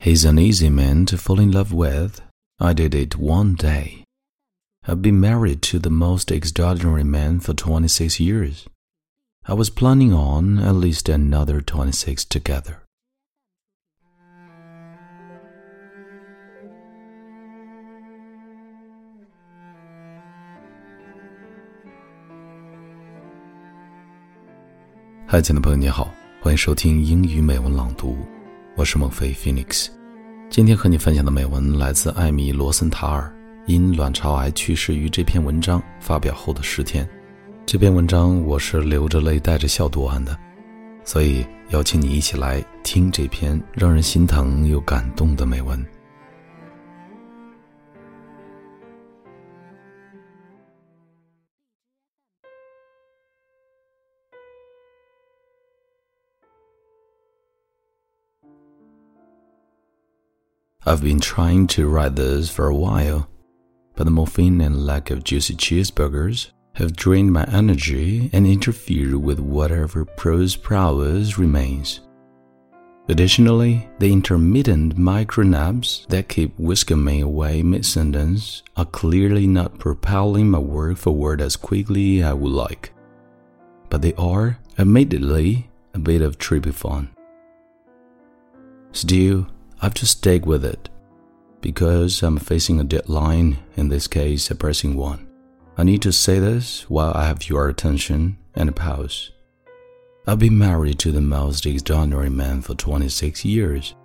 He's an easy man to fall in love with. I did it one day. I've been married to the most extraordinary man for 26 years. I was planning on at least another 26 together. 嗨，亲爱的朋友，你好，欢迎收听英语美文朗读， 我是孟非 Phoenix。今天和你分享的美文来自艾米·罗森塔尔，因卵巢癌去世于这篇文章发表后的十天。这篇文章我是流着泪带着笑读完的，所以邀请你一起来听这篇让人心疼又感动的美文。I've been trying to write this for a while, but the morphine and lack of juicy cheeseburgers have drained my energy and interfered with whatever prose prowess remains. Additionally, the intermittent micro naps that keep whisking me away mid sentence are clearly not propelling my work forward as quickly as I would like. But they are, admittedly, a bit of trippy fun. Still, I have to stick with it because I'm facing a deadline, in this case, a pressing one. I need to say this while I have your attention and a pause. I've been married to the most extraordinary man for 26 years.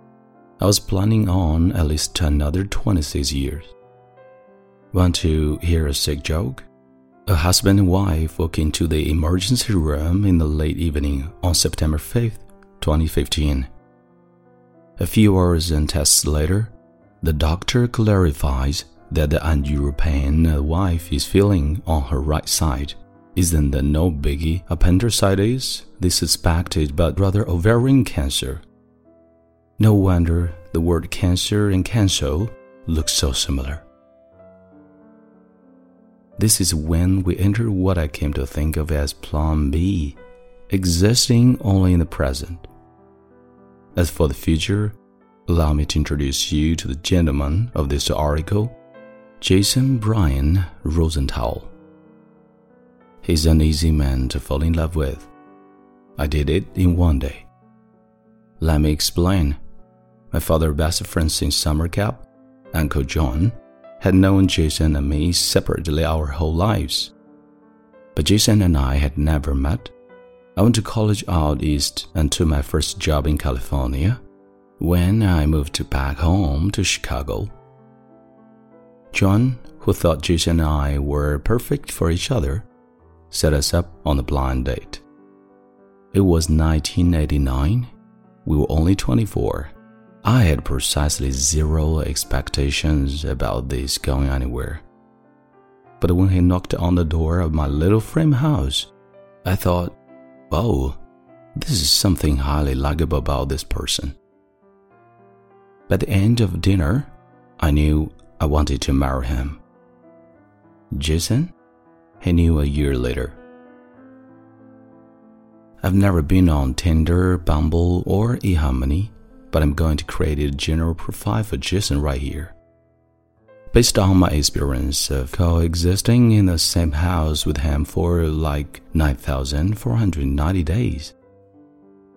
I was planning on at least another 26 years. Want to hear a sick joke? A husband and wife walk into the emergency room in the late evening on September 5th, 2015. A few hours and tests later, the doctor clarifies that the unusual wife is feeling on her right side isn't the no biggie appendicitis they suspected but rather ovarian cancer. No wonder the word cancer and cancer look so similar. This is when we enter what I came to think of as Plan B, existing only in the present. As for the future, allow me to introduce you to the gentleman of this article, Jason Brian Rosenthal. He's an easy man to fall in love with. I did it in one day. Let me explain. My father's best friend since summer camp, Uncle John, had known Jason and me separately our whole lives. But Jason and I had never met I went to college out east and took my first job in California when I moved back home to Chicago. John, who thought Jason and I were perfect for each other, set us up on a blind date. It was 1989. We were only 24. I had precisely zero expectations about this going anywhere. But when he knocked on the door of my little frame house, I thought, Oh, this is something highly likable about this person. By the end of dinner, I knew I wanted to marry him. Jason? He knew a year later. I've never been on Tinder, Bumble, or eHarmony, but I'm going to create a general profile for Jason right here based on my experience of coexisting in the same house with him for like 9,490 days.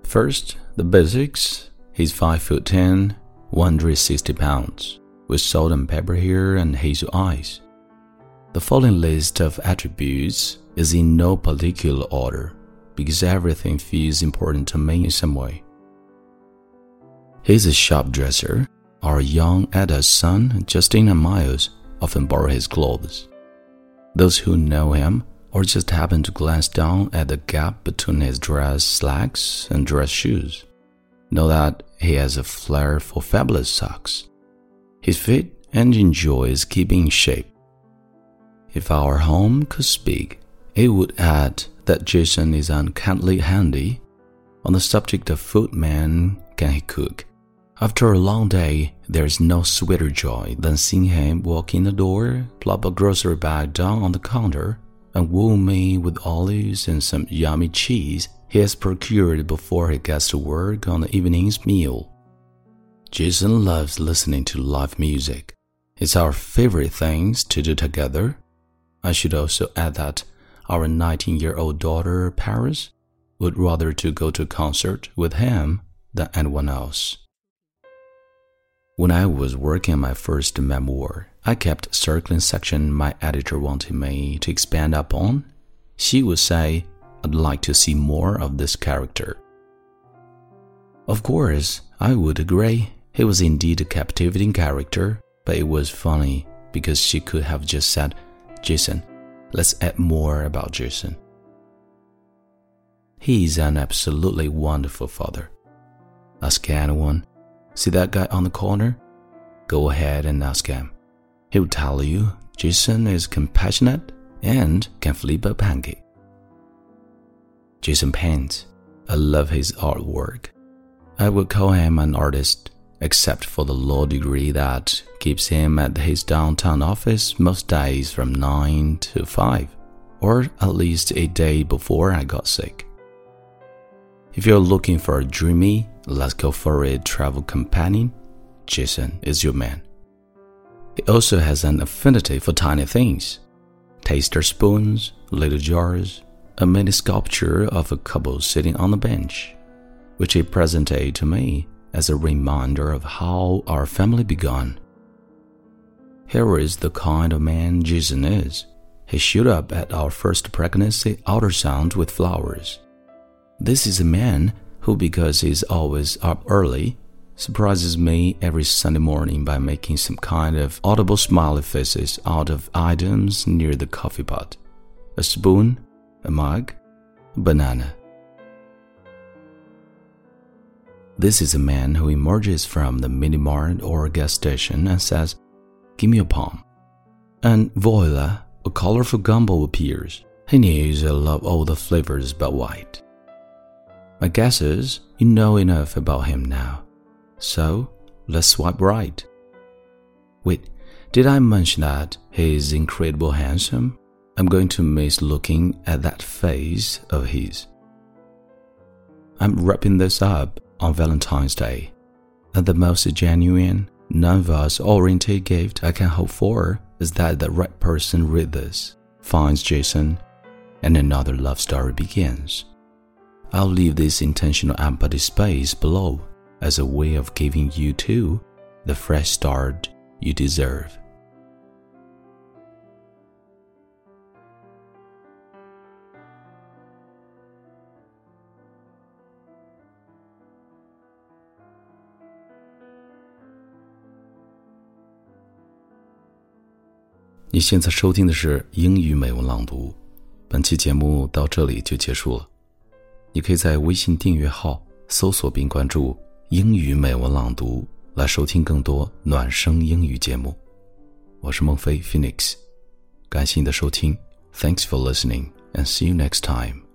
First, the basics. He's 5 foot 10, 160 pounds, with salt and pepper hair and hazel eyes. The following list of attributes is in no particular order because everything feels important to me in some way. He's a shop dresser our young Ada's son, Justin and Miles, often borrow his clothes. Those who know him or just happen to glance down at the gap between his dress slacks and dress shoes know that he has a flair for fabulous socks. He's fit and enjoys keeping in shape. If our home could speak, it would add that Jason is uncannily handy. On the subject of food, man, can he cook? After a long day, there is no sweeter joy than seeing him walk in the door, plop a grocery bag down on the counter, and woo me with olives and some yummy cheese he has procured before he gets to work on the evening's meal. Jason loves listening to live music. It's our favorite things to do together. I should also add that our 19 year old daughter, Paris, would rather to go to a concert with him than anyone else. When I was working on my first memoir, I kept circling section my editor wanted me to expand upon. She would say, I'd like to see more of this character. Of course, I would agree. He was indeed a captivating character, but it was funny because she could have just said, Jason, let's add more about Jason. He's an absolutely wonderful father. Ask anyone. See that guy on the corner? Go ahead and ask him. He'll tell you Jason is compassionate and can flip a pancake. Jason paints. I love his artwork. I would call him an artist, except for the law degree that keeps him at his downtown office most days from 9 to 5, or at least a day before I got sick. If you're looking for a dreamy, let's go for a travel companion, Jason is your man. He also has an affinity for tiny things taster spoons, little jars, a mini sculpture of a couple sitting on a bench, which he presented to me as a reminder of how our family began. Here is the kind of man Jason is. He showed up at our first pregnancy ultrasound with flowers. This is a man who, because he's always up early, surprises me every Sunday morning by making some kind of audible smiley faces out of items near the coffee pot a spoon, a mug, a banana. This is a man who emerges from the mini mart or gas station and says, Give me a palm. And voila, a colorful gumbo appears. He knows I love all the flavors but white. My guess is you know enough about him now. So let's swipe right. Wait, did I mention that he's incredible handsome? I'm going to miss looking at that face of his. I'm wrapping this up on Valentine's Day, and the most genuine, non-us oriented gift I can hope for is that the right person read this, finds Jason, and another love story begins. I'll leave this intentional empty space below as a way of giving you too the fresh start you deserve. 你现在收听的是英语美文朗读，本期节目到这里就结束了。 你可以在微信订阅号搜索并关注“英语美文朗读”来收听更多暖声英语节目。我是孟非 Phoenix，感谢你的收听，Thanks for listening and see you next time。